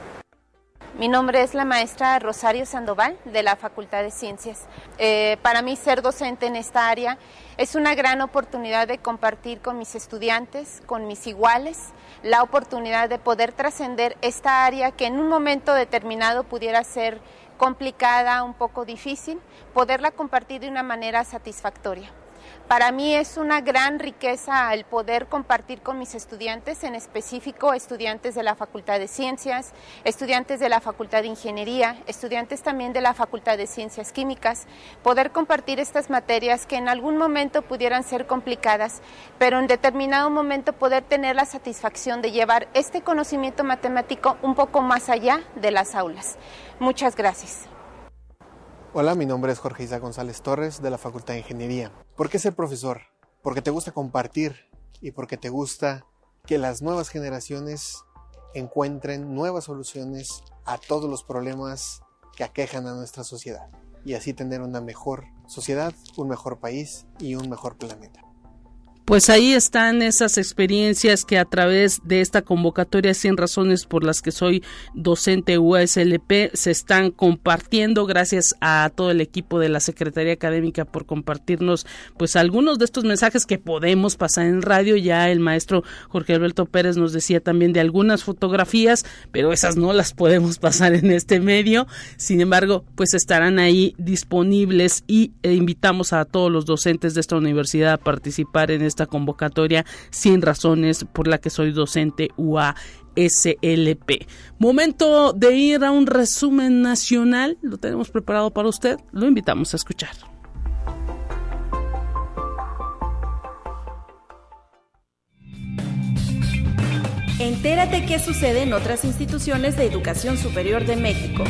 Mi nombre es la maestra Rosario Sandoval de la Facultad de Ciencias. Eh, para mí ser docente en esta área es una gran oportunidad de compartir con mis estudiantes, con mis iguales, la oportunidad de poder trascender esta área que en un momento determinado pudiera ser complicada, un poco difícil, poderla compartir de una manera satisfactoria. Para mí es una gran riqueza el poder compartir con mis estudiantes, en específico estudiantes de la Facultad de Ciencias, estudiantes de la Facultad de Ingeniería, estudiantes también de la Facultad de Ciencias Químicas, poder compartir estas materias que en algún momento pudieran ser complicadas, pero en determinado momento poder tener la satisfacción de llevar este conocimiento matemático un poco más allá de las aulas. Muchas gracias. Hola, mi nombre es Jorge Isa González Torres de la Facultad de Ingeniería. ¿Por qué ser profesor? Porque te gusta compartir y porque te gusta que las nuevas generaciones encuentren nuevas soluciones a todos los problemas que aquejan a nuestra sociedad y así tener una mejor sociedad, un mejor país y un mejor planeta. Pues ahí están esas experiencias que a través de esta convocatoria 100 razones por las que soy docente USLP se están compartiendo gracias a todo el equipo de la Secretaría Académica por compartirnos pues algunos de estos mensajes que podemos pasar en radio. Ya el maestro Jorge Alberto Pérez nos decía también de algunas fotografías, pero esas no las podemos pasar en este medio. Sin embargo, pues estarán ahí disponibles y e invitamos a todos los docentes de esta universidad a participar en este esta convocatoria 100 razones por la que soy docente UASLP. Momento de ir a un resumen nacional, lo tenemos preparado para usted, lo invitamos a escuchar. Entérate qué sucede en otras instituciones de educación superior de México.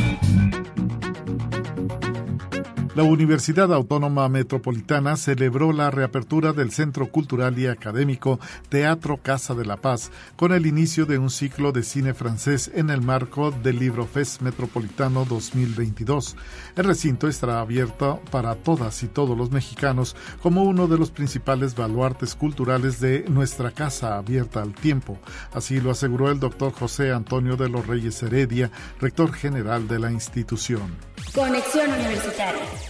La Universidad Autónoma Metropolitana celebró la reapertura del Centro Cultural y Académico Teatro Casa de la Paz con el inicio de un ciclo de cine francés en el marco del Libro Fest Metropolitano 2022. El recinto estará abierto para todas y todos los mexicanos como uno de los principales baluartes culturales de nuestra casa abierta al tiempo. Así lo aseguró el doctor José Antonio de los Reyes Heredia, rector general de la institución. Conexión Universitaria.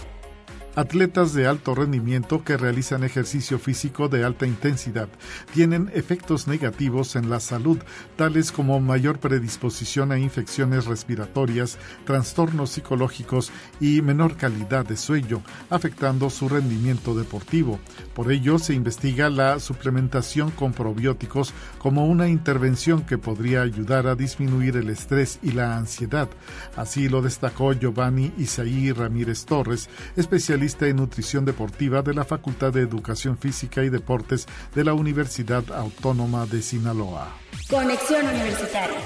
Atletas de alto rendimiento que realizan ejercicio físico de alta intensidad tienen efectos negativos en la salud, tales como mayor predisposición a infecciones respiratorias, trastornos psicológicos y menor calidad de sueño, afectando su rendimiento deportivo. Por ello, se investiga la suplementación con probióticos como una intervención que podría ayudar a disminuir el estrés y la ansiedad. Así lo destacó Giovanni Isaí Ramírez Torres, especialista en nutrición deportiva de la Facultad de Educación Física y Deportes de la Universidad Autónoma de Sinaloa. Conexión Universitaria.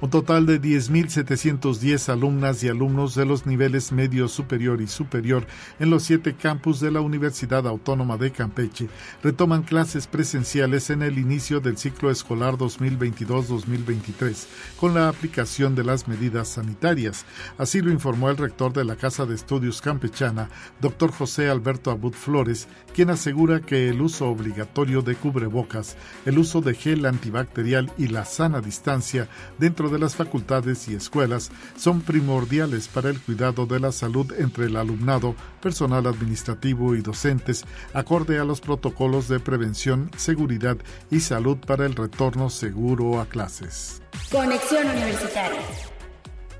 Un total de 10.710 alumnas y alumnos de los niveles medio superior y superior en los siete campus de la Universidad Autónoma de Campeche retoman clases presenciales en el inicio del ciclo escolar 2022-2023 con la aplicación de las medidas sanitarias. Así lo informó el rector de la Casa de Estudios Campechana, doctor José Alberto Abud Flores, quien asegura que el uso obligatorio de cubrebocas, el uso de gel antibacterial y la sana distancia dentro de las facultades y escuelas son primordiales para el cuidado de la salud entre el alumnado, personal administrativo y docentes, acorde a los protocolos de prevención, seguridad y salud para el retorno seguro a clases. Conexión Universitaria.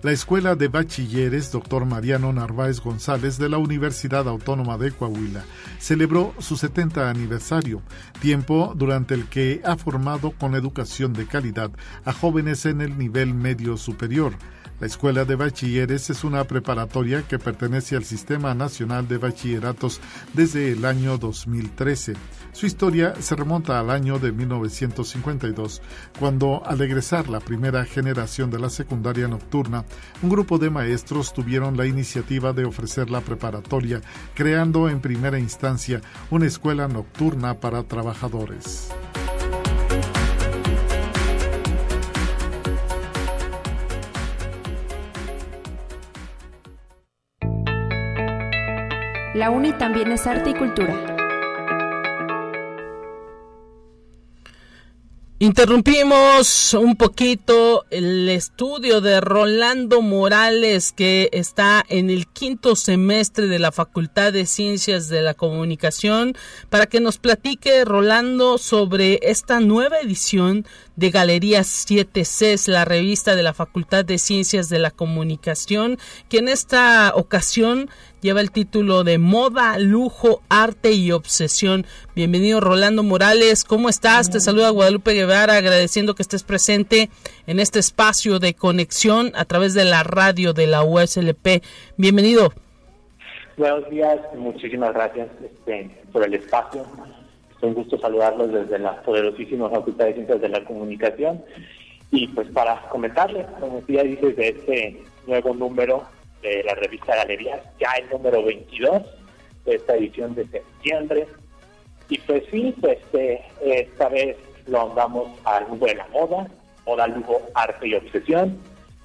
La Escuela de Bachilleres Dr. Mariano Narváez González de la Universidad Autónoma de Coahuila celebró su 70 aniversario, tiempo durante el que ha formado con educación de calidad a jóvenes en el nivel medio superior la Escuela de Bachilleres es una preparatoria que pertenece al Sistema Nacional de Bachilleratos desde el año 2013. Su historia se remonta al año de 1952, cuando al egresar la primera generación de la secundaria nocturna, un grupo de maestros tuvieron la iniciativa de ofrecer la preparatoria, creando en primera instancia una escuela nocturna para trabajadores. La UNI también es arte y cultura. Interrumpimos un poquito el estudio de Rolando Morales que está en el quinto semestre de la Facultad de Ciencias de la Comunicación para que nos platique Rolando sobre esta nueva edición de Galería 7C, la revista de la Facultad de Ciencias de la Comunicación, que en esta ocasión lleva el título de Moda, Lujo, Arte y Obsesión. Bienvenido Rolando Morales, ¿cómo estás? Te saluda Guadalupe Guevara, agradeciendo que estés presente en este espacio de conexión a través de la radio de la USLP. Bienvenido. Buenos días, muchísimas gracias este, por el espacio. Un gusto saludarlos desde la poderosísima Facultad de Ciencias de la Comunicación. Y pues para comentarles, como ya dices, de este nuevo número de la revista Galerías, ya el número 22 de esta edición de septiembre. Y pues sí, pues eh, esta vez lo andamos al mundo de la moda, moda, lujo, arte y obsesión,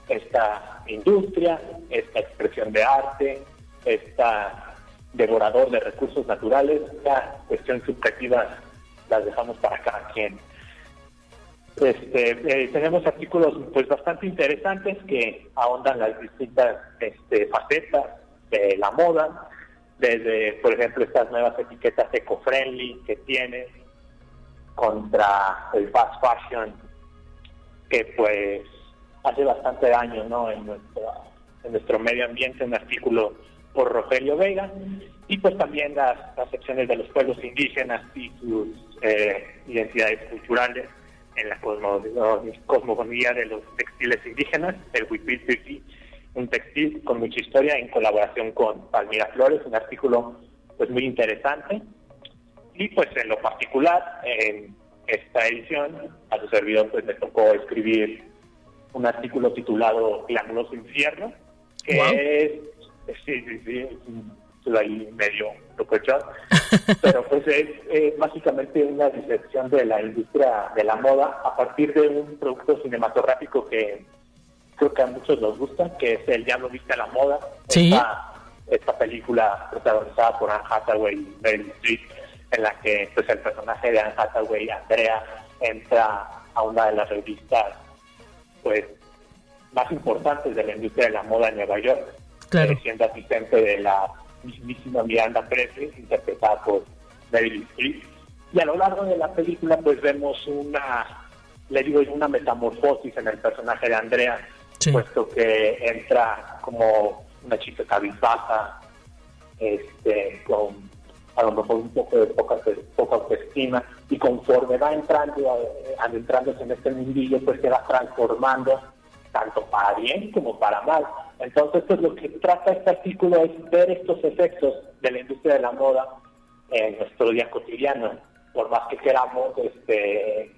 esta industria, esta expresión de arte, esta devorador de recursos naturales, la cuestión subjetiva las dejamos para cada quien. Este, eh, tenemos artículos pues bastante interesantes que ahondan las distintas este, facetas de la moda, desde por ejemplo estas nuevas etiquetas eco-friendly que tiene contra el fast fashion que pues hace bastante daño ¿no? en, nuestro, en nuestro medio ambiente, un artículo por Rogelio Vega, y pues también las, las secciones de los pueblos indígenas y sus eh, identidades culturales en la cosmogonía de los textiles indígenas, el Huipil un textil con mucha historia en colaboración con Palmira Flores, un artículo pues muy interesante. Y pues en lo particular, en esta edición, a su servidor pues me tocó escribir un artículo titulado Glamuroso Infierno, que es, sí, sí, sí, estuve ahí medio locochón, pero pues es básicamente una disección de la industria de la moda a partir de un producto cinematográfico que creo que a muchos nos gusta, que es el Ya no viste la moda, esta, película protagonizada por Anne Hathaway y Meryl Streep, en la que pues el personaje de Anne Hathaway, Andrea, entra a una de las revistas pues más importantes de la industria de la moda en Nueva York eh, siendo asistente de la mismísima Miranda Presley, interpretada por Meryl Streep. Y a lo largo de la película pues vemos una, le digo una metamorfosis en el personaje de Andrea, puesto que entra como una chica cabizbaja, este, con a lo mejor un poco de poca, poca autoestima, y conforme va entrando, eh, adentrándose en este mundillo, pues se va transformando tanto para bien como para mal. Entonces, pues lo que trata este artículo es ver estos efectos de la industria de la moda en nuestro día cotidiano. Por más que queramos, este,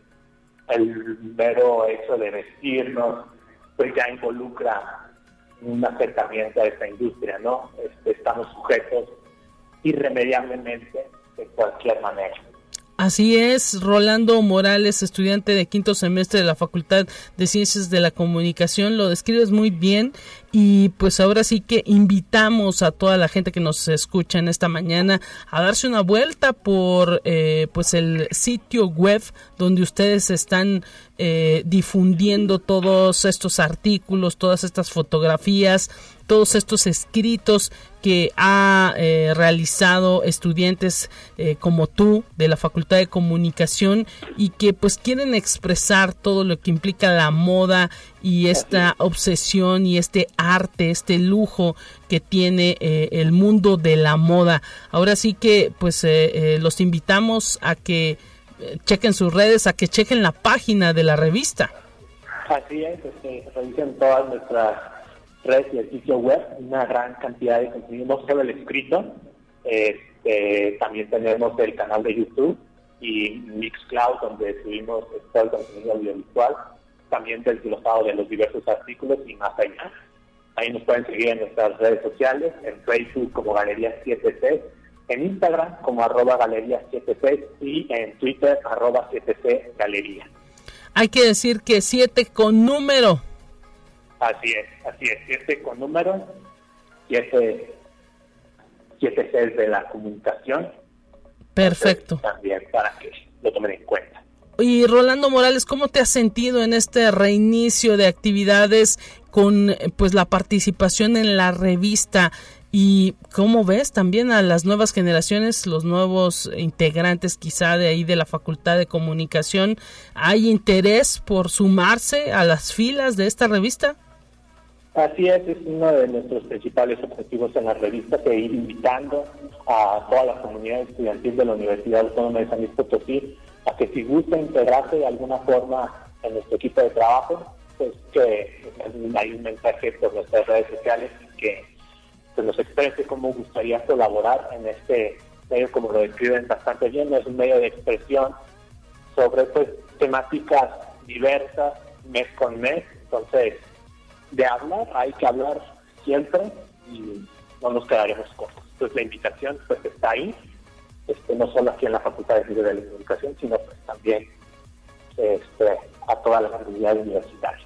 el mero hecho de vestirnos, pues ya involucra un acercamiento a esta industria, ¿no? Este, estamos sujetos irremediablemente de cualquier manera. Así es, Rolando Morales, estudiante de quinto semestre de la Facultad de Ciencias de la Comunicación, lo describes muy bien. Y pues ahora sí que invitamos a toda la gente que nos escucha en esta mañana a darse una vuelta por eh, pues el sitio web donde ustedes están eh, difundiendo todos estos artículos, todas estas fotografías, todos estos escritos que ha eh, realizado estudiantes eh, como tú de la Facultad de Comunicación y que pues quieren expresar todo lo que implica la moda y esta obsesión y este arte, este lujo que tiene eh, el mundo de la moda. Ahora sí que pues los invitamos a que chequen sus redes, a que chequen la página de la revista. Así es, este, revisen todas nuestras redes y el sitio web, una gran cantidad de contenido, no solo el escrito, este, también tenemos el canal de YouTube y Mixcloud, donde subimos todo el contenido audiovisual, también desglosado de los diversos artículos y más allá. Ahí nos pueden seguir en nuestras redes sociales, en Facebook como Galería 7C, en Instagram como arroba Galería 7C y en Twitter arroba 7C Galería. Hay que decir que 7 con número. Así es, así es, siete con número, siete, siete Cs de la comunicación. Perfecto. también para que lo tomen en cuenta. Y Rolando Morales, ¿cómo te has sentido en este reinicio de actividades con pues la participación en la revista? Y cómo ves también a las nuevas generaciones, los nuevos integrantes quizá de ahí de la Facultad de Comunicación, ¿hay interés por sumarse a las filas de esta revista? Así es, es uno de nuestros principales objetivos en la revista, seguir invitando a toda la comunidad estudiantil de la Universidad Autónoma de San Luis Potosí a que si gusta integrarse de alguna forma en nuestro equipo de trabajo, pues que hay un mensaje por nuestras redes sociales que pues, nos exprese cómo gustaría colaborar en este medio, como lo describen bastante bien, es un medio de expresión sobre pues temáticas diversas mes con mes, entonces de hablar, hay que hablar siempre y no nos quedaremos cortos. Entonces la invitación pues está ahí, este, no solo aquí en la Facultad de Ciencias de la Comunicación, sino pues también este, a toda la comunidad universitaria.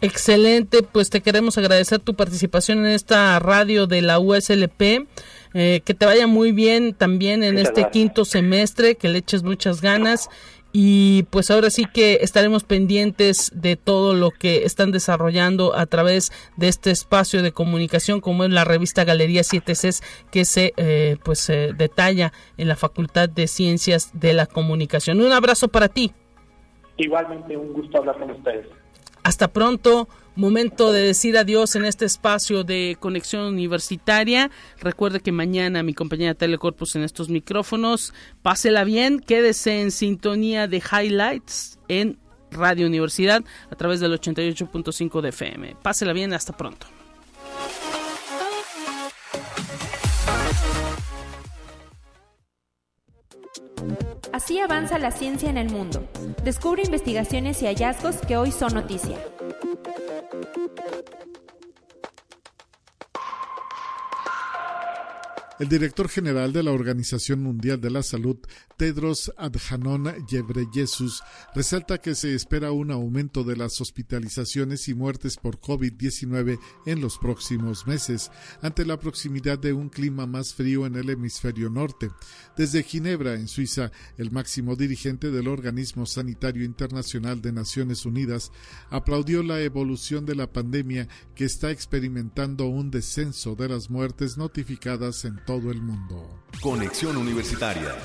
Excelente, pues te queremos agradecer tu participación en esta radio de la USLP. Eh, que te vaya muy bien también en este quinto semestre, que le eches muchas ganas y pues ahora sí que estaremos pendientes de todo lo que están desarrollando a través de este espacio de comunicación como es la revista Galería 7 Cs que se eh, pues detalla en la Facultad de Ciencias de la Comunicación. Un abrazo para ti. Igualmente un gusto hablar con ustedes. Hasta pronto. Momento de decir adiós en este espacio de conexión universitaria. Recuerde que mañana mi compañera Telecorpus en estos micrófonos. Pásela bien, quédese en sintonía de highlights en Radio Universidad a través del 88.5 de FM. Pásela bien, hasta pronto. Así avanza la ciencia en el mundo. Descubre investigaciones y hallazgos que hoy son noticia. Thank you. El director general de la Organización Mundial de la Salud, Tedros Adhanom Ghebreyesus, resalta que se espera un aumento de las hospitalizaciones y muertes por COVID-19 en los próximos meses, ante la proximidad de un clima más frío en el hemisferio norte. Desde Ginebra, en Suiza, el máximo dirigente del Organismo Sanitario Internacional de Naciones Unidas aplaudió la evolución de la pandemia que está experimentando un descenso de las muertes notificadas en todo el mundo. Conexión Universitaria.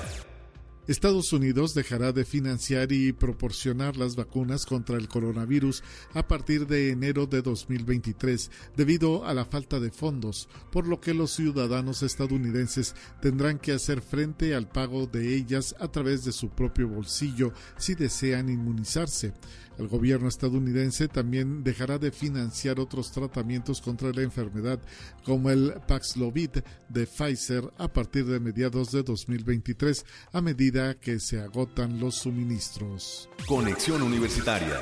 Estados Unidos dejará de financiar y proporcionar las vacunas contra el coronavirus a partir de enero de 2023 debido a la falta de fondos, por lo que los ciudadanos estadounidenses tendrán que hacer frente al pago de ellas a través de su propio bolsillo si desean inmunizarse. El gobierno estadounidense también dejará de financiar otros tratamientos contra la enfermedad, como el Paxlovid de Pfizer, a partir de mediados de 2023, a medida que se agotan los suministros. Conexión Universitaria.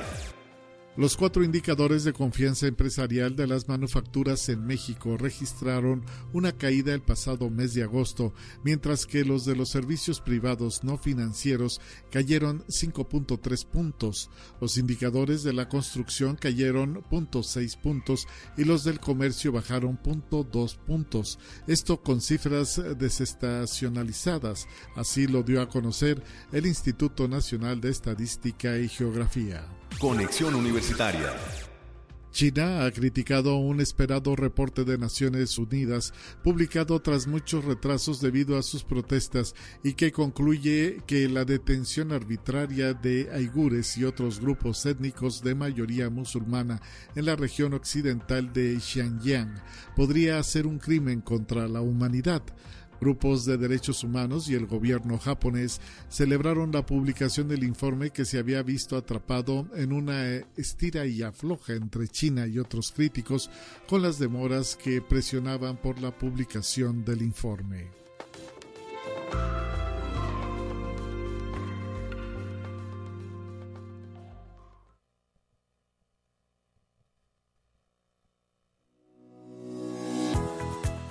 Los cuatro indicadores de confianza empresarial de las manufacturas en México registraron una caída el pasado mes de agosto, mientras que los de los servicios privados no financieros cayeron 5.3 puntos. Los indicadores de la construcción cayeron 0.6 puntos y los del comercio bajaron 0.2 puntos. Esto con cifras desestacionalizadas. Así lo dio a conocer el Instituto Nacional de Estadística y Geografía. Conexión Universitaria. China ha criticado un esperado reporte de Naciones Unidas publicado tras muchos retrasos debido a sus protestas y que concluye que la detención arbitraria de aigures y otros grupos étnicos de mayoría musulmana en la región occidental de Xinjiang podría ser un crimen contra la humanidad. Grupos de derechos humanos y el gobierno japonés celebraron la publicación del informe que se había visto atrapado en una estira y afloja entre China y otros críticos con las demoras que presionaban por la publicación del informe.